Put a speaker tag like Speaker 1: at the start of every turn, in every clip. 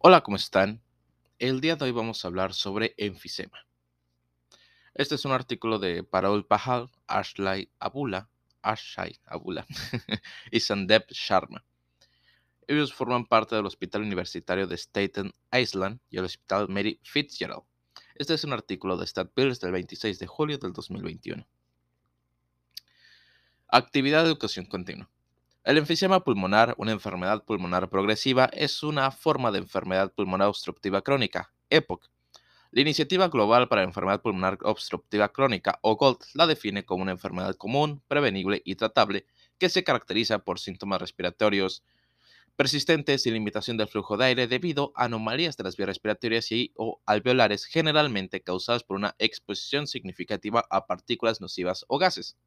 Speaker 1: Hola, ¿cómo están? El día de hoy vamos a hablar sobre enfisema. Este es un artículo de Parol Pahal, Ashley Abula, Ashley Abula y Sandep Sharma. Ellos forman parte del Hospital Universitario de Staten Island y el Hospital Mary Fitzgerald. Este es un artículo de Stat Bills del 26 de julio del 2021. Actividad de educación continua. El enfisema pulmonar, una enfermedad pulmonar progresiva, es una forma de enfermedad pulmonar obstructiva crónica, EPOC. La Iniciativa Global para la Enfermedad Pulmonar Obstructiva Crónica, o GOLD, la define como una enfermedad común, prevenible y tratable que se caracteriza por síntomas respiratorios persistentes y limitación del flujo de aire debido a anomalías de las vías respiratorias y o alveolares generalmente causadas por una exposición significativa a partículas nocivas o gases.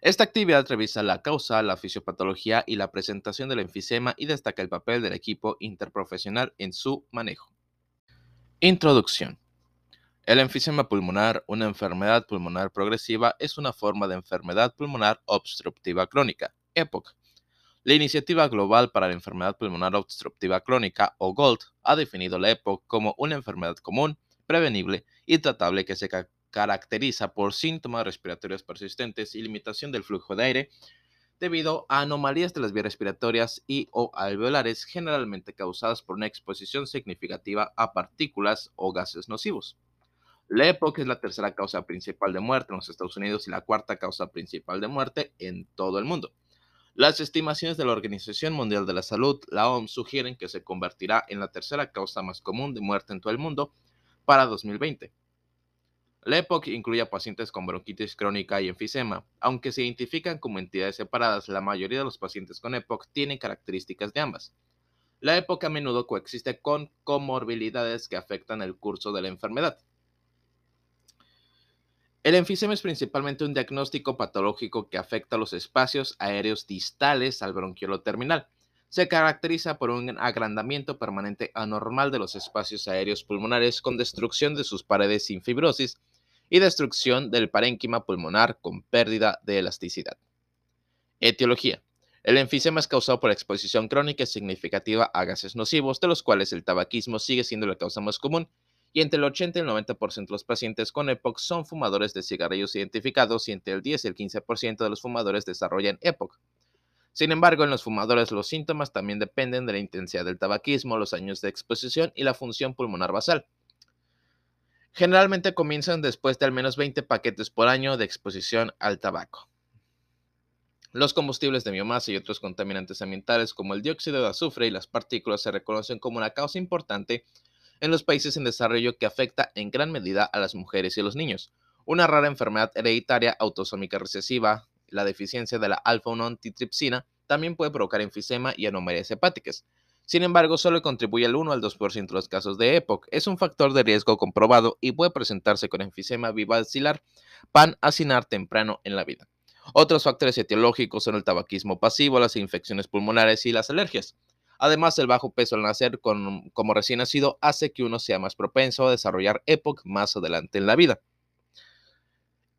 Speaker 1: Esta actividad revisa la causa, la fisiopatología y la presentación del enfisema y destaca el papel del equipo interprofesional en su manejo. Introducción. El enfisema pulmonar, una enfermedad pulmonar progresiva, es una forma de enfermedad pulmonar obstructiva crónica, EPOC. La Iniciativa Global para la Enfermedad Pulmonar Obstructiva Crónica, o GOLD, ha definido la EPOC como una enfermedad común, prevenible y tratable que se caracteriza por síntomas respiratorios persistentes y limitación del flujo de aire debido a anomalías de las vías respiratorias y o alveolares generalmente causadas por una exposición significativa a partículas o gases nocivos. La EPOC es la tercera causa principal de muerte en los Estados Unidos y la cuarta causa principal de muerte en todo el mundo. Las estimaciones de la Organización Mundial de la Salud, la OMS, sugieren que se convertirá en la tercera causa más común de muerte en todo el mundo para 2020. La EPOC incluye a pacientes con bronquitis crónica y enfisema. Aunque se identifican como entidades separadas, la mayoría de los pacientes con EPOC tienen características de ambas. La EPOC a menudo coexiste con comorbilidades que afectan el curso de la enfermedad. El enfisema es principalmente un diagnóstico patológico que afecta los espacios aéreos distales al bronquiolo terminal. Se caracteriza por un agrandamiento permanente anormal de los espacios aéreos pulmonares con destrucción de sus paredes sin fibrosis y destrucción del parénquima pulmonar con pérdida de elasticidad. Etiología. El enfisema es causado por exposición crónica significativa a gases nocivos, de los cuales el tabaquismo sigue siendo la causa más común, y entre el 80 y el 90% de los pacientes con EPOC son fumadores de cigarrillos identificados y entre el 10 y el 15% de los fumadores desarrollan EPOC. Sin embargo, en los fumadores los síntomas también dependen de la intensidad del tabaquismo, los años de exposición y la función pulmonar basal. Generalmente comienzan después de al menos 20 paquetes por año de exposición al tabaco. Los combustibles de biomasa y otros contaminantes ambientales como el dióxido de azufre y las partículas se reconocen como una causa importante en los países en desarrollo que afecta en gran medida a las mujeres y a los niños. Una rara enfermedad hereditaria autosómica recesiva, la deficiencia de la alfa-1 antitripsina, también puede provocar enfisema y anomalías hepáticas. Sin embargo, solo contribuye al 1 al 2% de los casos de EPOC. Es un factor de riesgo comprobado y puede presentarse con enfisema bivacilar pan-acinar temprano en la vida. Otros factores etiológicos son el tabaquismo pasivo, las infecciones pulmonares y las alergias. Además, el bajo peso al nacer como recién nacido hace que uno sea más propenso a desarrollar EPOC más adelante en la vida.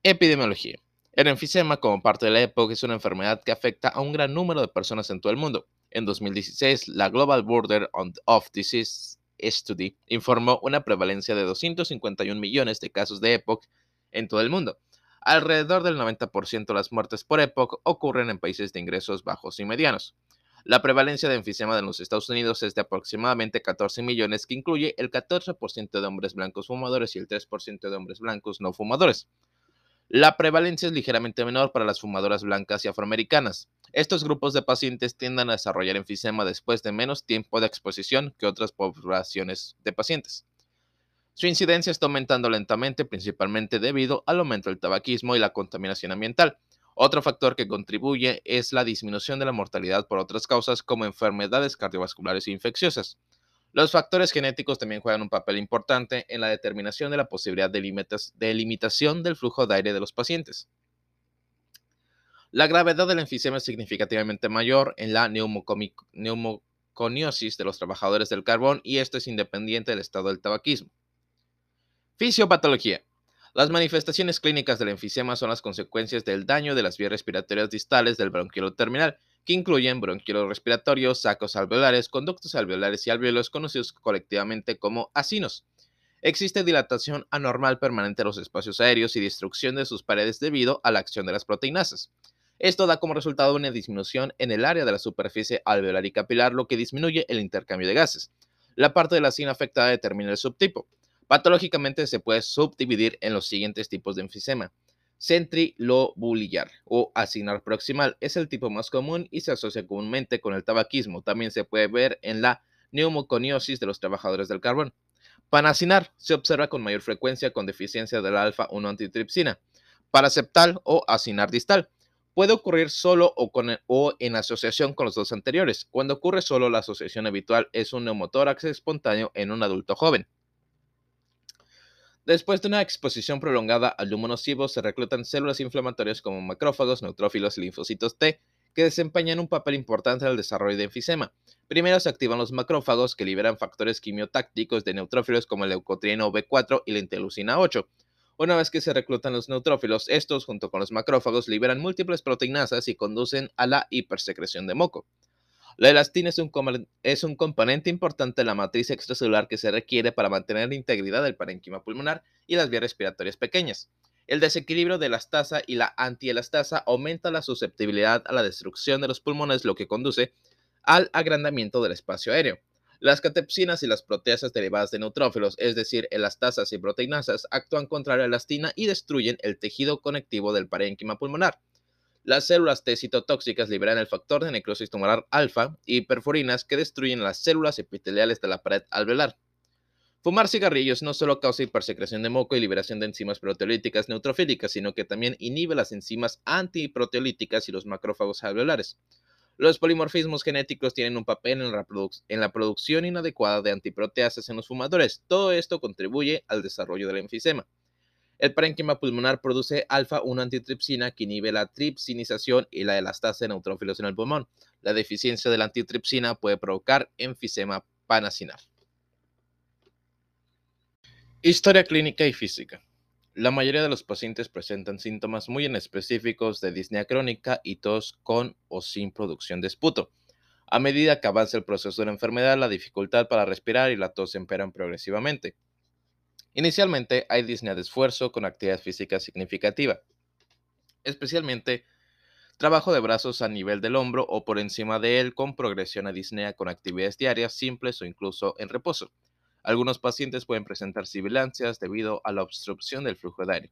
Speaker 1: Epidemiología. El enfisema, como parte de la EPOC, es una enfermedad que afecta a un gran número de personas en todo el mundo. En 2016, la Global Border of Disease Study informó una prevalencia de 251 millones de casos de EPOC en todo el mundo. Alrededor del 90% de las muertes por EPOC ocurren en países de ingresos bajos y medianos. La prevalencia de enfisema en los Estados Unidos es de aproximadamente 14 millones, que incluye el 14% de hombres blancos fumadores y el 3% de hombres blancos no fumadores. La prevalencia es ligeramente menor para las fumadoras blancas y afroamericanas. Estos grupos de pacientes tienden a desarrollar enfisema después de menos tiempo de exposición que otras poblaciones de pacientes. Su incidencia está aumentando lentamente, principalmente debido al aumento del tabaquismo y la contaminación ambiental. Otro factor que contribuye es la disminución de la mortalidad por otras causas como enfermedades cardiovasculares e infecciosas. Los factores genéticos también juegan un papel importante en la determinación de la posibilidad de, limitación del flujo de aire de los pacientes. La gravedad del enfisema es significativamente mayor en la neumoconiosis de los trabajadores del carbón y esto es independiente del estado del tabaquismo. Fisiopatología. Las manifestaciones clínicas del enfisema son las consecuencias del daño de las vías respiratorias distales del bronquiolo terminal, que incluyen bronquiolos respiratorios, sacos alveolares, conductos alveolares y alveolos conocidos colectivamente como acinos. Existe dilatación anormal permanente de los espacios aéreos y destrucción de sus paredes debido a la acción de las proteinasas. Esto da como resultado una disminución en el área de la superficie alveolar y capilar, lo que disminuye el intercambio de gases. La parte de la sina afectada determina el subtipo. Patológicamente se puede subdividir en los siguientes tipos de enfisema. Centrilobulillar o asinar proximal es el tipo más común y se asocia comúnmente con el tabaquismo. También se puede ver en la neumoconiosis de los trabajadores del carbón. Panacinar se observa con mayor frecuencia con deficiencia de la alfa-1 antitripsina. Paraceptal o asinar distal puede ocurrir solo o, con, o, en asociación con los dos anteriores. Cuando ocurre solo, la asociación habitual es un neumotórax espontáneo en un adulto joven. Después de una exposición prolongada al humo nocivo, se reclutan células inflamatorias como macrófagos, neutrófilos y linfocitos T, que desempeñan un papel importante en el desarrollo de enfisema. Primero se activan los macrófagos que liberan factores quimiotácticos de neutrófilos como el leucotrieno B4 y la interleucina 8. Una vez que se reclutan los neutrófilos, estos junto con los macrófagos liberan múltiples proteinasas y conducen a la hipersecreción de moco. La elastina es un, componente importante de la matriz extracelular que se requiere para mantener la integridad del parénquima pulmonar y las vías respiratorias pequeñas. El desequilibrio de elastasa y la antielastasa aumenta la susceptibilidad a la destrucción de los pulmones, lo que conduce al agrandamiento del espacio aéreo. Las catepsinas y las proteasas derivadas de neutrófilos, es decir, elastasas y proteinasas, actúan contra la elastina y destruyen el tejido conectivo del parénquima pulmonar. Las células T citotóxicas liberan el factor de necrosis tumoral alfa y perforinas que destruyen las células epiteliales de la pared alveolar. Fumar cigarrillos no solo causa hipersecreción de moco y liberación de enzimas proteolíticas neutrofílicas, sino que también inhibe las enzimas antiproteolíticas y los macrófagos alveolares. Los polimorfismos genéticos tienen un papel en la, en la, producción inadecuada de antiproteasas en los fumadores. Todo esto contribuye al desarrollo del enfisema. El parénquima pulmonar produce alfa-1 antitripsina que inhibe la tripsinización y la elastasa de neutrófilos en el pulmón. La deficiencia de la antitripsina puede provocar enfisema panacinar. Historia clínica y física. La mayoría de los pacientes presentan síntomas muy específicos de disnea crónica y tos con o sin producción de esputo. A medida que avanza el proceso de la enfermedad, la dificultad para respirar y la tos empeoran progresivamente. Inicialmente hay disnea de esfuerzo con actividad física significativa, especialmente trabajo de brazos a nivel del hombro o por encima de él con progresión a disnea con actividades diarias simples o incluso en reposo. Algunos pacientes pueden presentar sibilancias debido a la obstrucción del flujo de aire.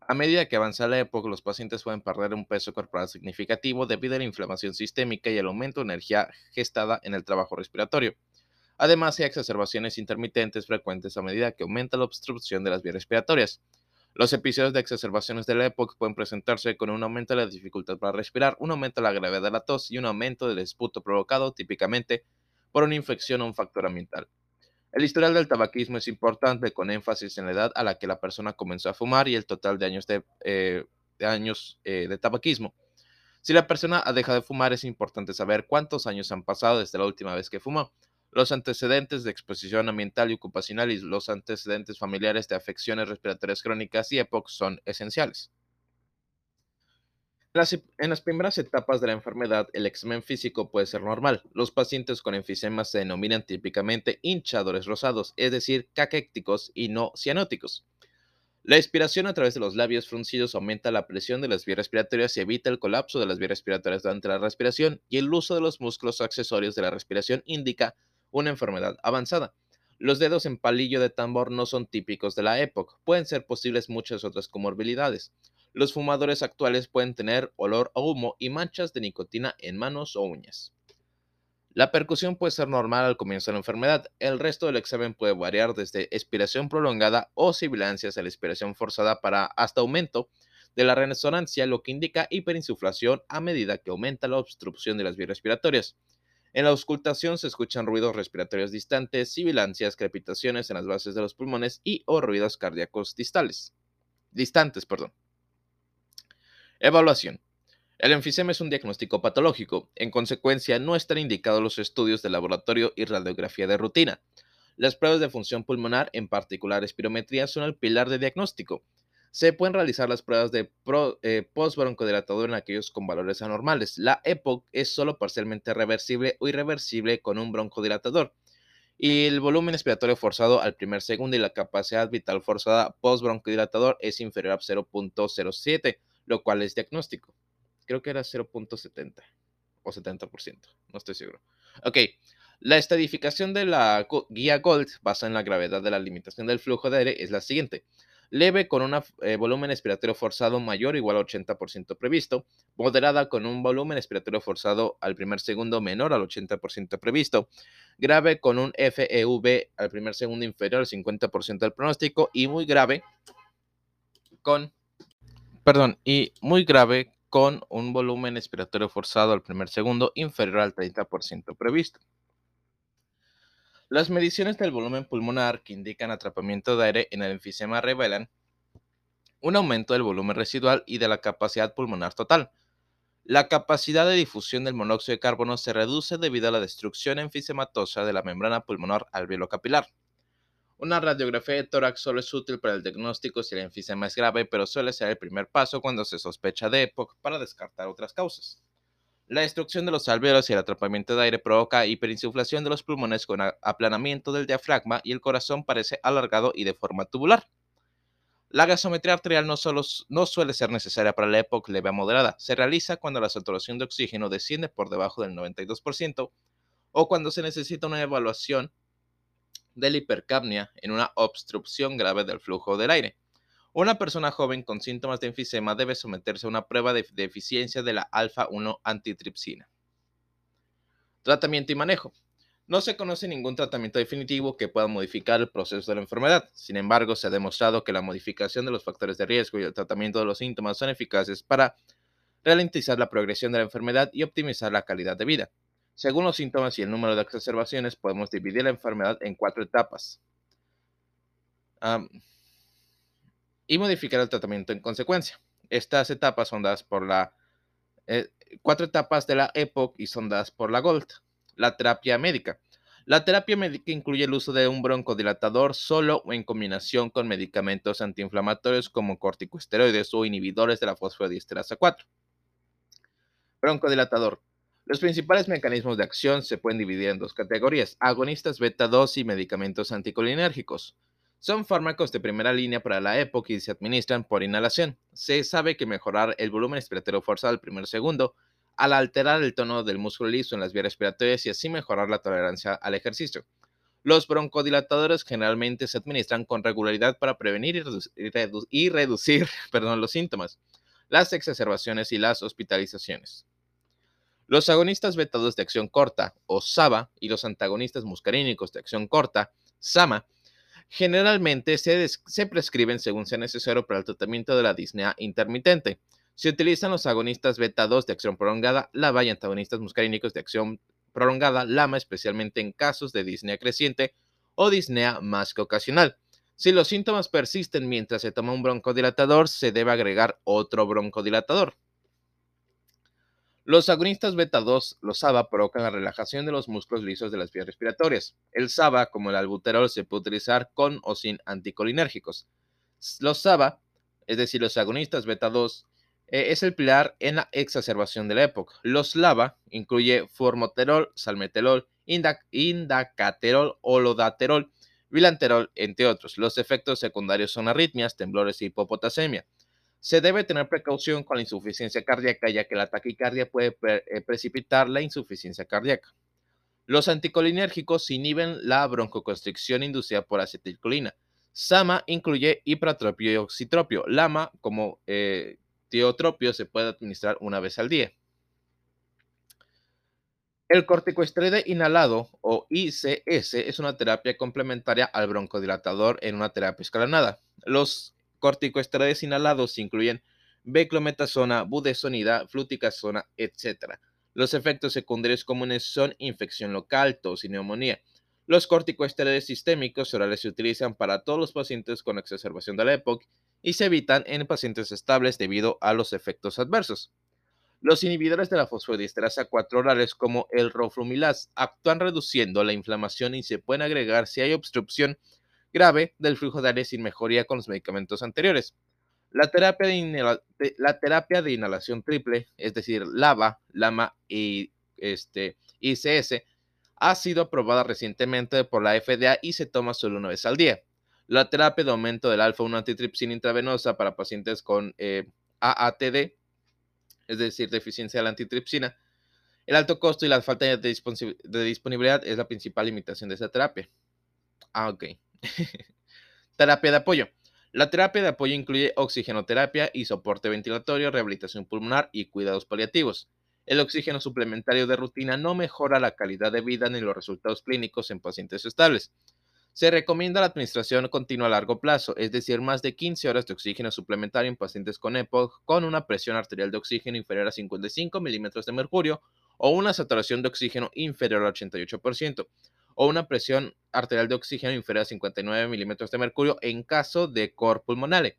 Speaker 1: A medida que avanza la época, los pacientes pueden perder un peso corporal significativo debido a la inflamación sistémica y el aumento de energía gestada en el trabajo respiratorio. Además, hay exacerbaciones intermitentes frecuentes a medida que aumenta la obstrucción de las vías respiratorias. Los episodios de exacerbaciones de la EPOC pueden presentarse con un aumento de la dificultad para respirar, un aumento de la gravedad de la tos y un aumento del esputo provocado típicamente por una infección o un factor ambiental. El historial del tabaquismo es importante con énfasis en la edad a la que la persona comenzó a fumar y el total de años de, eh, años, eh, de tabaquismo. Si la persona ha dejado de fumar, es importante saber cuántos años han pasado desde la última vez que fumó. Los antecedentes de exposición ambiental y ocupacional y los antecedentes familiares de afecciones respiratorias crónicas y EPOC son esenciales. En las primeras etapas de la enfermedad, el examen físico puede ser normal. Los pacientes con enfisema se denominan típicamente hinchadores rosados, es decir, caquécticos y no cianóticos. La expiración a través de los labios fruncidos aumenta la presión de las vías respiratorias y evita el colapso de las vías respiratorias durante la respiración, y el uso de los músculos accesorios de la respiración indica una enfermedad avanzada. Los dedos en palillo de tambor no son típicos de la época, pueden ser posibles muchas otras comorbilidades. Los fumadores actuales pueden tener olor a humo y manchas de nicotina en manos o uñas. La percusión puede ser normal al comienzo de la enfermedad. El resto del examen puede variar desde expiración prolongada o sibilancias a la expiración forzada para hasta aumento de la resonancia, lo que indica hiperinsuflación a medida que aumenta la obstrucción de las vías respiratorias. En la auscultación se escuchan ruidos respiratorios distantes, sibilancias, crepitaciones en las bases de los pulmones y o ruidos cardíacos distales. Distantes, perdón. Evaluación. El enfisema es un diagnóstico patológico. En consecuencia, no están indicados los estudios de laboratorio y radiografía de rutina. Las pruebas de función pulmonar, en particular espirometría, son el pilar de diagnóstico. Se pueden realizar las pruebas de eh, post-broncodilatador en aquellos con valores anormales. La EPOC es solo parcialmente reversible o irreversible con un broncodilatador. Y el volumen expiratorio forzado al primer segundo y la capacidad vital forzada post-broncodilatador es inferior a 0.07, lo cual es diagnóstico. Creo que era 0.70 o 70%, no estoy seguro. Ok, la estadificación de la guía Gold basada en la gravedad de la limitación del flujo de aire es la siguiente leve con un eh, volumen expiratorio forzado mayor o igual al 80% previsto, moderada con un volumen expiratorio forzado al primer segundo menor al 80% previsto, grave con un FEV al primer segundo inferior al 50% del pronóstico y muy grave con, perdón, y muy grave con un volumen expiratorio forzado al primer segundo inferior al 30% previsto. Las mediciones del volumen pulmonar que indican atrapamiento de aire en el enfisema revelan un aumento del volumen residual y de la capacidad pulmonar total. La capacidad de difusión del monóxido de carbono se reduce debido a la destrucción enfisematosa de la membrana pulmonar alveolo-capilar. Una radiografía de tórax solo es útil para el diagnóstico si el enfisema es grave, pero suele ser el primer paso cuando se sospecha de EPOC para descartar otras causas. La destrucción de los alveolos y el atrapamiento de aire provoca hiperinsuflación de los pulmones con aplanamiento del diafragma y el corazón parece alargado y de forma tubular. La gasometría arterial no, solo, no suele ser necesaria para la época leve a moderada. Se realiza cuando la saturación de oxígeno desciende por debajo del 92% o cuando se necesita una evaluación de la hipercapnia en una obstrucción grave del flujo del aire. Una persona joven con síntomas de enfisema debe someterse a una prueba de deficiencia de la alfa-1 antitripsina. Tratamiento y manejo. No se conoce ningún tratamiento definitivo que pueda modificar el proceso de la enfermedad. Sin embargo, se ha demostrado que la modificación de los factores de riesgo y el tratamiento de los síntomas son eficaces para ralentizar la progresión de la enfermedad y optimizar la calidad de vida. Según los síntomas y el número de exacerbaciones, podemos dividir la enfermedad en cuatro etapas y modificar el tratamiento en consecuencia. Estas etapas son dadas por la eh, cuatro etapas de la EPOC y son dadas por la GOLD. La terapia médica. La terapia médica incluye el uso de un broncodilatador solo o en combinación con medicamentos antiinflamatorios como corticosteroides o inhibidores de la fosfodiesterasa 4. Broncodilatador. Los principales mecanismos de acción se pueden dividir en dos categorías, agonistas beta 2 y medicamentos anticolinérgicos. Son fármacos de primera línea para la época y se administran por inhalación. Se sabe que mejorar el volumen respiratorio forzado al primer segundo al alterar el tono del músculo liso en las vías respiratorias y así mejorar la tolerancia al ejercicio. Los broncodilatadores generalmente se administran con regularidad para prevenir y, reducir los síntomas, las exacerbaciones y las hospitalizaciones. Los agonistas beta 2 de acción corta, o SABA, y los antagonistas muscarínicos de acción corta, SAMA, generalmente se, prescriben según sea necesario para el tratamiento de la disnea intermitente. Se utilizan los agonistas beta 2 de acción prolongada, LABA y antagonistas muscarínicos de acción prolongada, LAMA, especialmente en casos de disnea creciente o disnea más que ocasional. Si los síntomas persisten mientras se toma un broncodilatador, se debe agregar otro broncodilatador. Los agonistas beta 2, los SABA, provocan la relajación de los músculos lisos de las vías respiratorias. El SABA, como el albuterol, se puede utilizar con o sin anticolinérgicos. Los SABA, es decir, los agonistas beta 2, eh, es el pilar en la exacerbación de la época. Los LABA incluye formoterol, salmeterol, indacaterol, holodaterol, bilanterol, entre otros. Los efectos secundarios son arritmias, temblores y hipopotasemia. Se debe tener precaución con la insuficiencia cardíaca, ya que la taquicardia puede eh, precipitar la insuficiencia cardíaca. Los anticolinérgicos inhiben la broncoconstricción inducida por acetilcolina. SAMA incluye hipratropio y oxitropio. LAMA, como eh, tiotropio, se puede administrar una vez al día. El corticoesteroide inhalado o ICS es una terapia complementaria al broncodilatador en una terapia escalonada. Los corticoesteroides inhalados incluyen beclometasona, budesonida, fluticasona, etc. Los efectos secundarios comunes son infección local, tos neumonía. Los corticoesteroides sistémicos orales se utilizan para todos los pacientes con exacerbación de la EPOC y se evitan en pacientes estables debido a los efectos adversos. Los inhibidores de la fosfodiesterasa 4 orales como el roflumilaz actúan reduciendo la inflamación y se pueden agregar si hay obstrucción grave del flujo de aire sin mejoría con los medicamentos anteriores. La terapia de, la terapia de inhalación triple, es decir, LAVA, LAMA y este, ICS, ha sido aprobada recientemente por la FDA y se toma solo una vez al día. La terapia de aumento del alfa-1 antitripsina intravenosa para pacientes con eh, AATD, es decir, deficiencia de la antitripsina, el alto costo y la falta de, disponibilidad es la principal limitación de esa terapia. Ah, ok. terapia de apoyo. La terapia de apoyo incluye oxigenoterapia y soporte ventilatorio, rehabilitación pulmonar y cuidados paliativos. El oxígeno suplementario de rutina no mejora la calidad de vida ni los resultados clínicos en pacientes estables. Se recomienda la administración continua a largo plazo, es decir, más de 15 horas de oxígeno suplementario en pacientes con EPOC con una presión arterial de oxígeno inferior a 55 milímetros de mercurio o una saturación de oxígeno inferior al 88%, o una presión arterial de oxígeno inferior a 59 milímetros de mercurio en caso de cor pulmonale.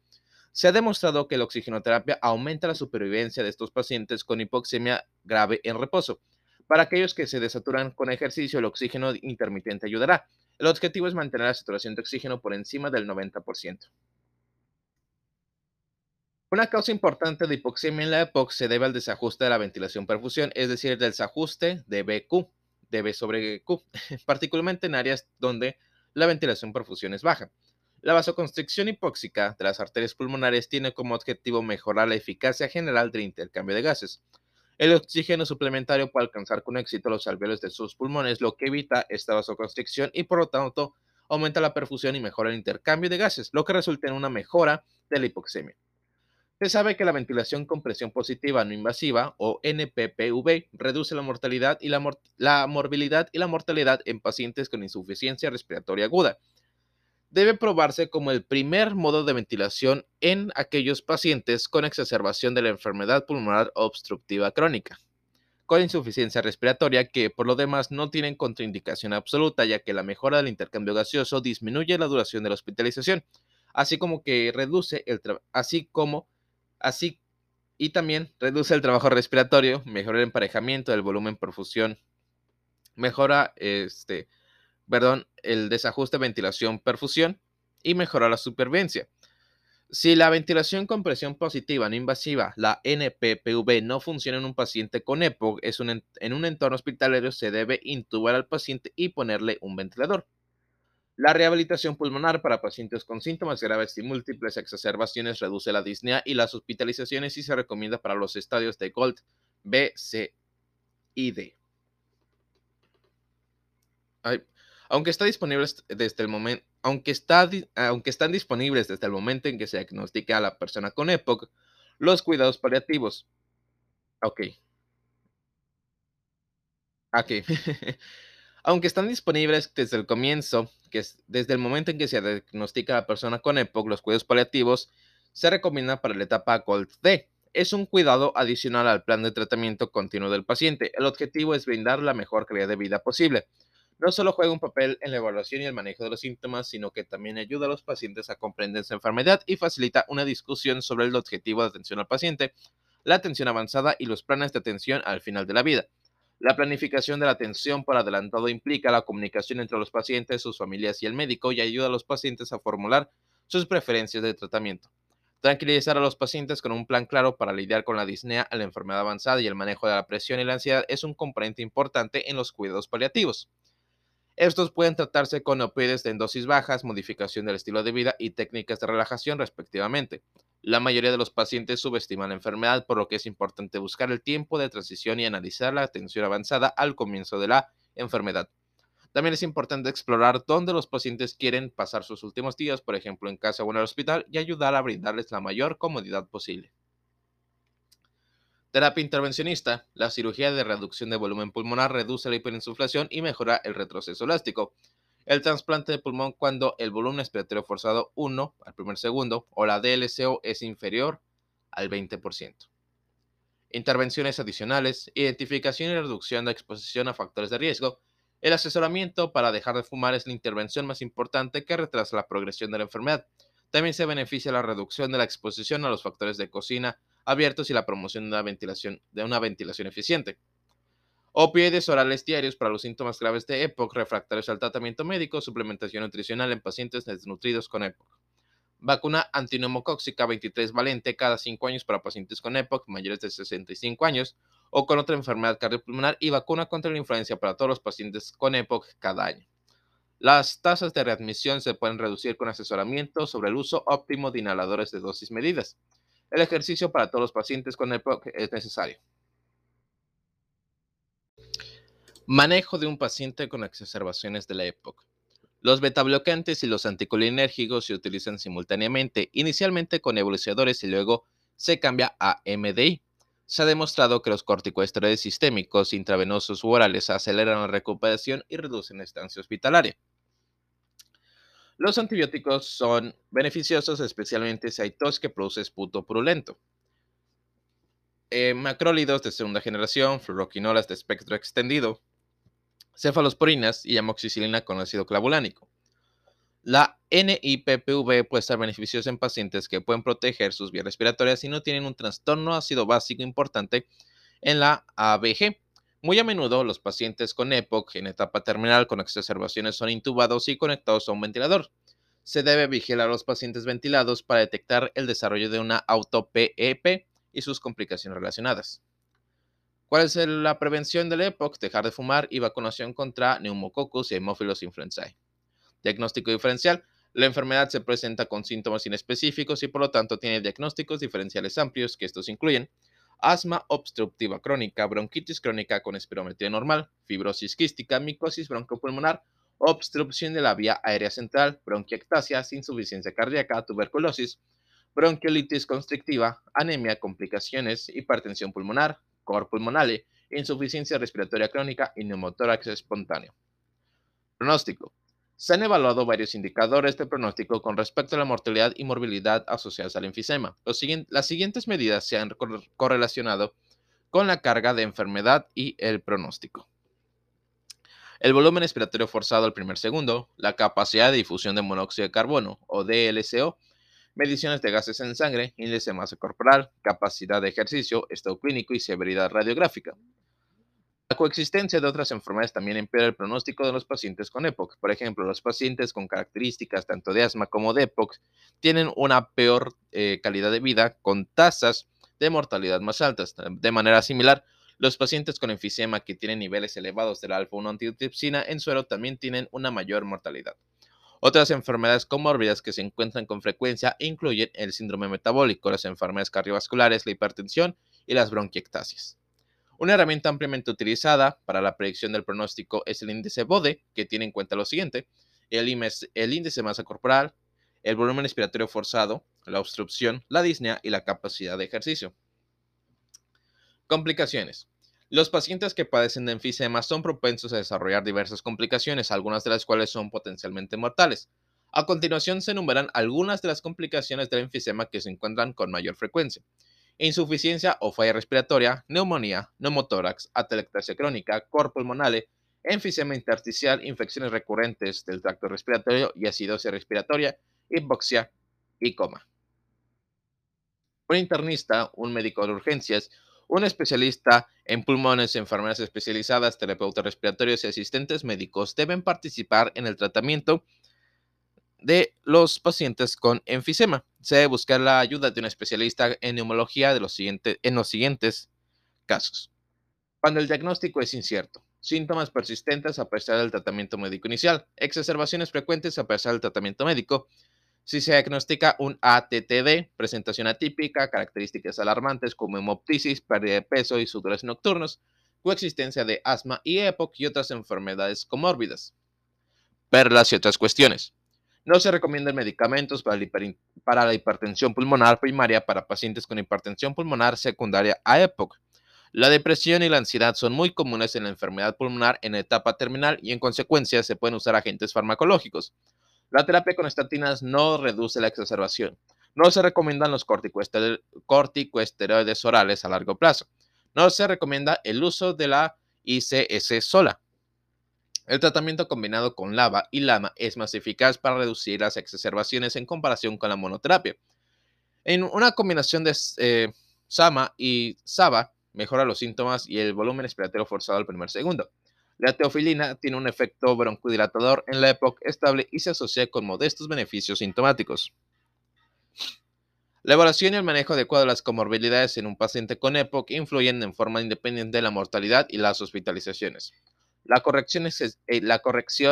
Speaker 1: Se ha demostrado que la oxigenoterapia aumenta la supervivencia de estos pacientes con hipoxemia grave en reposo. Para aquellos que se desaturan con ejercicio, el oxígeno intermitente ayudará. El objetivo es mantener la saturación de oxígeno por encima del 90%. Una causa importante de hipoxemia en la EPOC se debe al desajuste de la ventilación-perfusión, es decir, del desajuste de BQ, de B sobre Q, particularmente en áreas donde la ventilación-perfusión es baja. La vasoconstricción hipóxica de las arterias pulmonares tiene como objetivo mejorar la eficacia general del intercambio de gases. El oxígeno suplementario puede alcanzar con éxito los alveolos de sus pulmones, lo que evita esta vasoconstricción y por lo tanto aumenta la perfusión y mejora el intercambio de gases, lo que resulta en una mejora de la hipoxemia. Se sabe que la ventilación con presión positiva no invasiva, o NPPV, reduce la mortalidad y la, morbilidad y la mortalidad en pacientes con insuficiencia respiratoria aguda. Debe probarse como el primer modo de ventilación en aquellos pacientes con exacerbación de la enfermedad pulmonar obstructiva crónica, con insuficiencia respiratoria que por lo demás no tienen contraindicación absoluta ya que la mejora del intercambio gaseoso disminuye la duración de la hospitalización, así como que reduce el así como así y también reduce el trabajo respiratorio, mejora el emparejamiento del volumen perfusión, mejora este perdón, el desajuste ventilación-perfusión y mejorar la supervivencia. Si la ventilación con presión positiva no invasiva, la NPPV, no funciona en un paciente con EPOC, es en un entorno hospitalario se debe intubar al paciente y ponerle un ventilador. La rehabilitación pulmonar para pacientes con síntomas graves y múltiples exacerbaciones reduce la disnea y las hospitalizaciones y se recomienda para los estadios de GOLD, B, C y D. Ay, aunque, está disponible desde el aunque, está, aunque están disponibles desde el momento en que se diagnostica a la persona con EPOC, los cuidados paliativos. Ok. Ok. aunque están disponibles desde el comienzo, que es desde el momento en que se diagnostica a la persona con EPOC, los cuidados paliativos se recomiendan para la etapa Gold D. Es un cuidado adicional al plan de tratamiento continuo del paciente. El objetivo es brindar la mejor calidad de vida posible no solo juega un papel en la evaluación y el manejo de los síntomas, sino que también ayuda a los pacientes a comprender su enfermedad y facilita una discusión sobre el objetivo de atención al paciente, la atención avanzada y los planes de atención al final de la vida. La planificación de la atención por adelantado implica la comunicación entre los pacientes, sus familias y el médico y ayuda a los pacientes a formular sus preferencias de tratamiento. Tranquilizar a los pacientes con un plan claro para lidiar con la disnea, la enfermedad avanzada y el manejo de la presión y la ansiedad es un componente importante en los cuidados paliativos. Estos pueden tratarse con opioides en dosis bajas, modificación del estilo de vida y técnicas de relajación respectivamente. La mayoría de los pacientes subestiman la enfermedad, por lo que es importante buscar el tiempo de transición y analizar la atención avanzada al comienzo de la enfermedad. También es importante explorar dónde los pacientes quieren pasar sus últimos días, por ejemplo en casa o en el hospital, y ayudar a brindarles la mayor comodidad posible. Terapia intervencionista. La cirugía de reducción de volumen pulmonar reduce la hiperinsuflación y mejora el retroceso elástico. El trasplante de pulmón cuando el volumen respiratorio forzado 1 al primer segundo o la DLCO es inferior al 20%. Intervenciones adicionales, identificación y reducción de exposición a factores de riesgo. El asesoramiento para dejar de fumar es la intervención más importante que retrasa la progresión de la enfermedad. También se beneficia la reducción de la exposición a los factores de cocina abiertos y la promoción de una ventilación, de una ventilación eficiente. Opioides orales diarios para los síntomas graves de EPOC refractarios al tratamiento médico, suplementación nutricional en pacientes desnutridos con EPOC. Vacuna antineumocóxica 23 valente cada 5 años para pacientes con EPOC mayores de 65 años o con otra enfermedad cardiopulmonar y vacuna contra la influencia para todos los pacientes con EPOC cada año. Las tasas de readmisión se pueden reducir con asesoramiento sobre el uso óptimo de inhaladores de dosis medidas. El ejercicio para todos los pacientes con EPOC es necesario. Manejo de un paciente con exacerbaciones de la EPOC. Los betabloqueantes y los anticolinérgicos se utilizan simultáneamente, inicialmente con evolucionadores y luego se cambia a MDI. Se ha demostrado que los corticoesteroides sistémicos, intravenosos u orales aceleran la recuperación y reducen la estancia hospitalaria. Los antibióticos son beneficiosos especialmente si hay tos que produce esputo purulento. Eh, macrólidos de segunda generación, fluoroquinolas de espectro extendido, cefalosporinas y amoxicilina con ácido clavulánico. La NIPPV puede ser beneficiosa en pacientes que pueden proteger sus vías respiratorias y no tienen un trastorno ácido básico importante en la ABG. Muy a menudo los pacientes con EPOC en etapa terminal con exacerbaciones son intubados y conectados a un ventilador. Se debe vigilar a los pacientes ventilados para detectar el desarrollo de una auto-PEP y sus complicaciones relacionadas. ¿Cuál es la prevención del EPOC? Dejar de fumar y vacunación contra neumococcus y hemófilos influenzae. Diagnóstico diferencial. La enfermedad se presenta con síntomas inespecíficos y por lo tanto tiene diagnósticos diferenciales amplios, que estos incluyen asma obstructiva crónica, bronquitis crónica con espirometría normal, fibrosis quística, micosis broncopulmonar, obstrucción de la vía aérea central, bronquiectasias, insuficiencia cardíaca, tuberculosis, bronquiolitis constrictiva, anemia, complicaciones, hipertensión pulmonar, pulmonale, insuficiencia respiratoria crónica y neumotórax espontáneo. Pronóstico. Se han evaluado varios indicadores de pronóstico con respecto a la mortalidad y morbilidad asociadas al enfisema. las siguientes medidas se han correlacionado con la carga de enfermedad y el pronóstico. El volumen respiratorio forzado al primer segundo, la capacidad de difusión de monóxido de carbono o DLCO, mediciones de gases en sangre, índice de masa corporal, capacidad de ejercicio, estado clínico y severidad radiográfica. La coexistencia de otras enfermedades también empeora el pronóstico de los pacientes con EPOC. Por ejemplo, los pacientes con características tanto de asma como de EPOC tienen una peor eh, calidad de vida con tasas de mortalidad más altas. De manera similar, los pacientes con enfisema que tienen niveles elevados de la alfa-1 antitripsina en suero también tienen una mayor mortalidad. Otras enfermedades comórbidas que se encuentran con frecuencia incluyen el síndrome metabólico, las enfermedades cardiovasculares, la hipertensión y las bronquiectasias. Una herramienta ampliamente utilizada para la predicción del pronóstico es el índice BODE, que tiene en cuenta lo siguiente, el, el índice de masa corporal, el volumen respiratorio forzado, la obstrucción, la disnea y la capacidad de ejercicio. Complicaciones. Los pacientes que padecen de enfisema son propensos a desarrollar diversas complicaciones, algunas de las cuales son potencialmente mortales. A continuación se enumeran algunas de las complicaciones del enfisema que se encuentran con mayor frecuencia insuficiencia o falla respiratoria, neumonía, neumotórax, atelectasia crónica, cor pulmonale, enfisema intersticial, infecciones recurrentes del tracto respiratorio y acidosis respiratoria, hipoxia y coma. Un internista, un médico de urgencias, un especialista en pulmones, enfermeras especializadas, terapeutas respiratorios y asistentes médicos deben participar en el tratamiento de los pacientes con enfisema. Se debe buscar la ayuda de un especialista en neumología en los siguientes casos. Cuando el diagnóstico es incierto, síntomas persistentes a pesar del tratamiento médico inicial, exacerbaciones frecuentes a pesar del tratamiento médico, si se diagnostica un ATTD, presentación atípica, características alarmantes como hemoptisis, pérdida de peso y sudores nocturnos, coexistencia de asma y EPOC y otras enfermedades comórbidas. Perlas y otras cuestiones. No se recomiendan medicamentos para, la hipertensión pulmonar primaria para pacientes con hipertensión pulmonar secundaria a EPOC. La depresión y la ansiedad son muy comunes en la enfermedad pulmonar en etapa terminal y en consecuencia se pueden usar agentes farmacológicos. La terapia con estatinas no reduce la exacerbación. No se recomiendan los corticoesteroides orales a largo plazo. No se recomienda el uso de la ICS sola. El tratamiento combinado con lava y lama es más eficaz para reducir las exacerbaciones en comparación con la monoterapia. En una combinación de eh, Sama y Saba mejora los síntomas y el volumen respiratorio forzado al primer segundo. La teofilina tiene un efecto broncodilatador en la época estable y se asocia con modestos beneficios sintomáticos. La evaluación y el manejo adecuado de las comorbilidades en un paciente con EPOC influyen en forma independiente en la mortalidad y las hospitalizaciones. La corrección, eh, la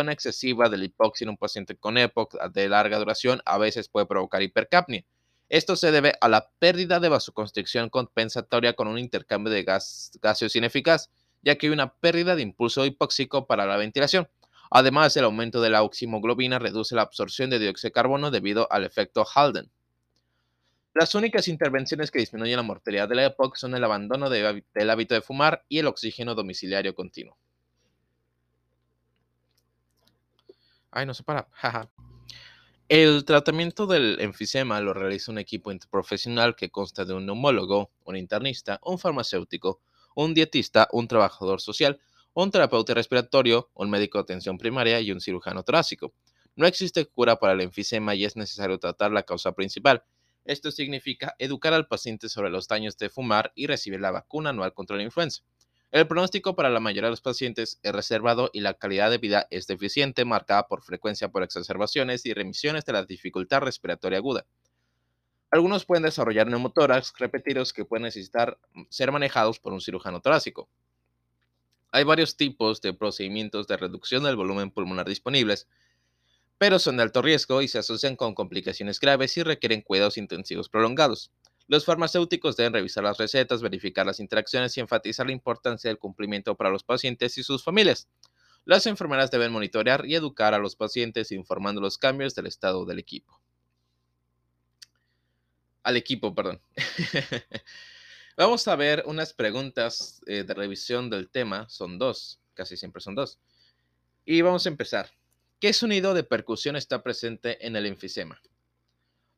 Speaker 1: excesiva del hipoxia en un paciente con EPOC de larga duración a veces puede provocar hipercapnia. Esto se debe a la pérdida de vasoconstricción compensatoria con un intercambio de gas gaseoso ineficaz, ya que hay una pérdida de impulso hipóxico para la ventilación. Además, el aumento de la oximoglobina reduce la absorción de dióxido de carbono debido al efecto Halden. Las únicas intervenciones que disminuyen la mortalidad de la EPOC son el abandono del hábito de fumar y el oxígeno domiciliario continuo. Ay, no se para. El tratamiento del enfisema lo realiza un equipo interprofesional que consta de un neumólogo, un internista, un farmacéutico, un dietista, un trabajador social, un terapeuta respiratorio, un médico de atención primaria y un cirujano torácico. No existe cura para el enfisema y es necesario tratar la causa principal, esto significa educar al paciente sobre los daños de fumar y recibir la vacuna anual contra la influenza. El pronóstico para la mayoría de los pacientes es reservado y la calidad de vida es deficiente, marcada por frecuencia por exacerbaciones y remisiones de la dificultad respiratoria aguda. Algunos pueden desarrollar neumotórax repetidos que pueden necesitar ser manejados por un cirujano torácico. Hay varios tipos de procedimientos de reducción del volumen pulmonar disponibles, pero son de alto riesgo y se asocian con complicaciones graves y requieren cuidados intensivos prolongados. Los farmacéuticos deben revisar las recetas, verificar las interacciones y enfatizar la importancia del cumplimiento para los pacientes y sus familias. Las enfermeras deben monitorear y educar a los pacientes informando los cambios del estado del equipo. Al equipo, perdón. Vamos a ver unas preguntas eh, de revisión del tema. Son dos, casi siempre son dos. Y vamos a empezar. ¿Qué sonido de percusión está presente en el enfisema?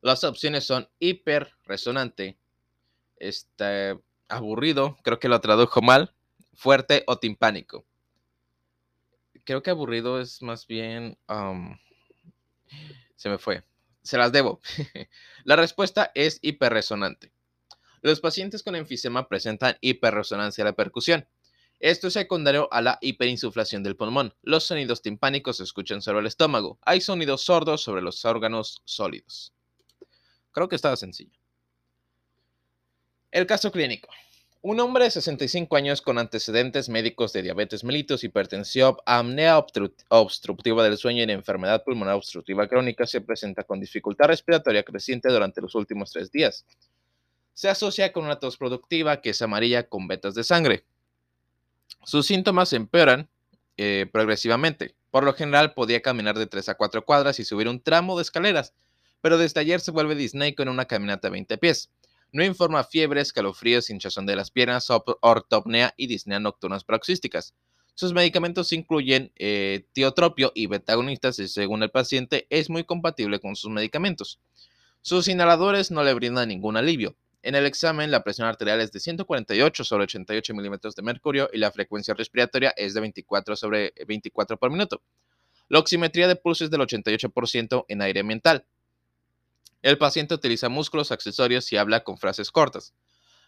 Speaker 1: Las opciones son hiper resonante, este, aburrido, creo que lo tradujo mal, fuerte o timpánico. Creo que aburrido es más bien... se me fue. Se las debo. La respuesta es hiperresonante. Los pacientes con enfisema presentan hiperresonancia a la percusión. Esto es secundario a la hiperinsuflación del pulmón. Los sonidos timpánicos se escuchan sobre el estómago. Hay sonidos sordos sobre los órganos sólidos. Creo que estaba sencillo. El caso clínico. Un hombre de 65 años con antecedentes médicos de diabetes mellitus, hipertensión, apnea obstructiva del sueño y enfermedad pulmonar obstructiva crónica se presenta con dificultad respiratoria creciente durante los últimos tres días. Se asocia con una tos productiva que es amarilla con vetas de sangre. Sus síntomas empeoran eh, progresivamente. Por lo general podía caminar de 3 a 4 cuadras y subir un tramo de escaleras, pero desde ayer se vuelve disneico en una caminata de 20 pies. No informa fiebre, escalofríos, hinchazón de las piernas, ortopnea y disnea nocturnas paroxísticas. Sus medicamentos incluyen eh, tiotropio y betagonistas y según el paciente es muy compatible con sus medicamentos. Sus inhaladores no le brindan ningún alivio. En el examen, la presión arterial es de 148 sobre 88 milímetros de mercurio y la frecuencia respiratoria es de 24 sobre 24 por minuto. La oximetría de pulso es del 88% en aire mental. El paciente utiliza músculos accesorios y habla con frases cortas.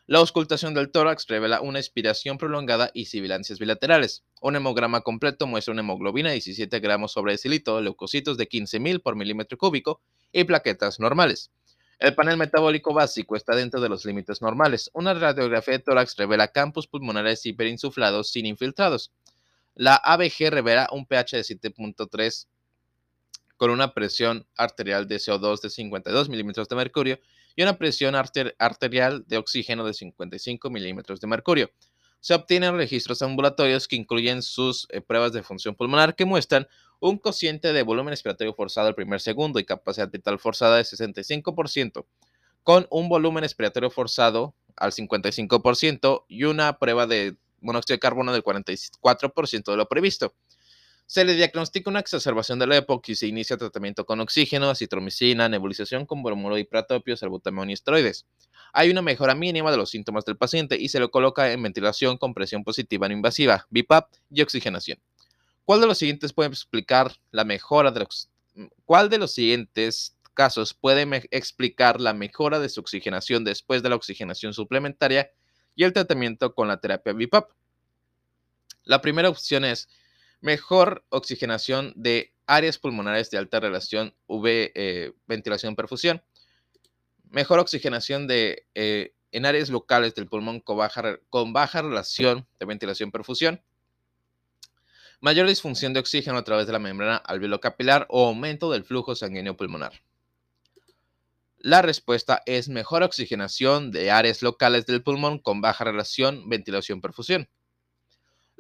Speaker 1: La auscultación del tórax revela una expiración prolongada y sibilancias bilaterales. Un hemograma completo muestra una hemoglobina de 17 gramos sobre decilitro, leucocitos de 15.000 por milímetro cúbico y plaquetas normales. El panel metabólico básico está dentro de los límites normales. Una radiografía de tórax revela campos pulmonares hiperinsuflados sin infiltrados. La ABG revela un pH de 7.3 con una presión arterial de CO2 de 52 milímetros de mercurio y una presión arterial de oxígeno de 55 milímetros de mercurio. Se obtienen registros ambulatorios que incluyen sus eh, pruebas de función pulmonar que muestran un cociente de volumen respiratorio forzado al primer segundo y capacidad vital forzada de 65%, con un volumen respiratorio forzado al 55% y una prueba de monóxido de carbono del 44% de lo previsto. Se le diagnostica una exacerbación de la época y se inicia tratamiento con oxígeno, acitromicina, nebulización con bromuro y pratopio, y esteroides. Hay una mejora mínima de los síntomas del paciente y se lo coloca en ventilación con presión positiva no invasiva, BIPAP y oxigenación. ¿Cuál de los siguientes puede explicar la mejora de los, ¿Cuál de los siguientes casos puede explicar la mejora de su oxigenación después de la oxigenación suplementaria y el tratamiento con la terapia BIPAP? La primera opción es mejor oxigenación de áreas pulmonares de alta relación V, eh, ventilación perfusión. Mejor oxigenación de, eh, en áreas locales del pulmón con baja, con baja relación de ventilación-perfusión. Mayor disfunción de oxígeno a través de la membrana alveolocapilar o aumento del flujo sanguíneo pulmonar. La respuesta es mejor oxigenación de áreas locales del pulmón con baja relación ventilación-perfusión.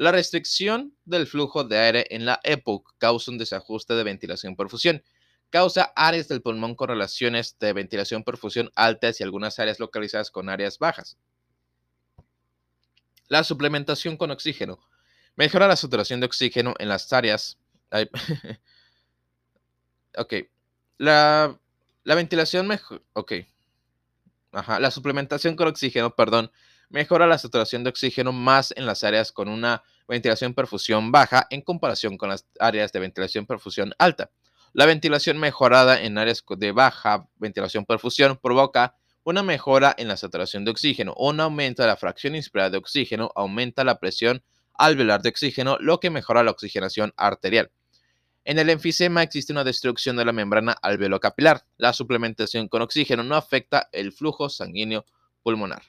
Speaker 1: La restricción del flujo de aire en la EPOC causa un desajuste de ventilación-perfusión. Causa áreas del pulmón con relaciones de ventilación-perfusión altas y algunas áreas localizadas con áreas bajas. La suplementación con oxígeno. Mejora la saturación de oxígeno en las áreas. ok. La la ventilación mejor. Ok. Ajá. La suplementación con oxígeno, perdón, mejora la saturación de oxígeno más en las áreas con una ventilación perfusión baja en comparación con las áreas de ventilación perfusión alta. La ventilación mejorada en áreas de baja ventilación perfusión provoca una mejora en la saturación de oxígeno. Un aumento de la fracción inspirada de oxígeno aumenta la presión alveolar de oxígeno, lo que mejora la oxigenación arterial. En el enfisema existe una destrucción de la membrana alveolocapilar. La suplementación con oxígeno no afecta el flujo sanguíneo pulmonar.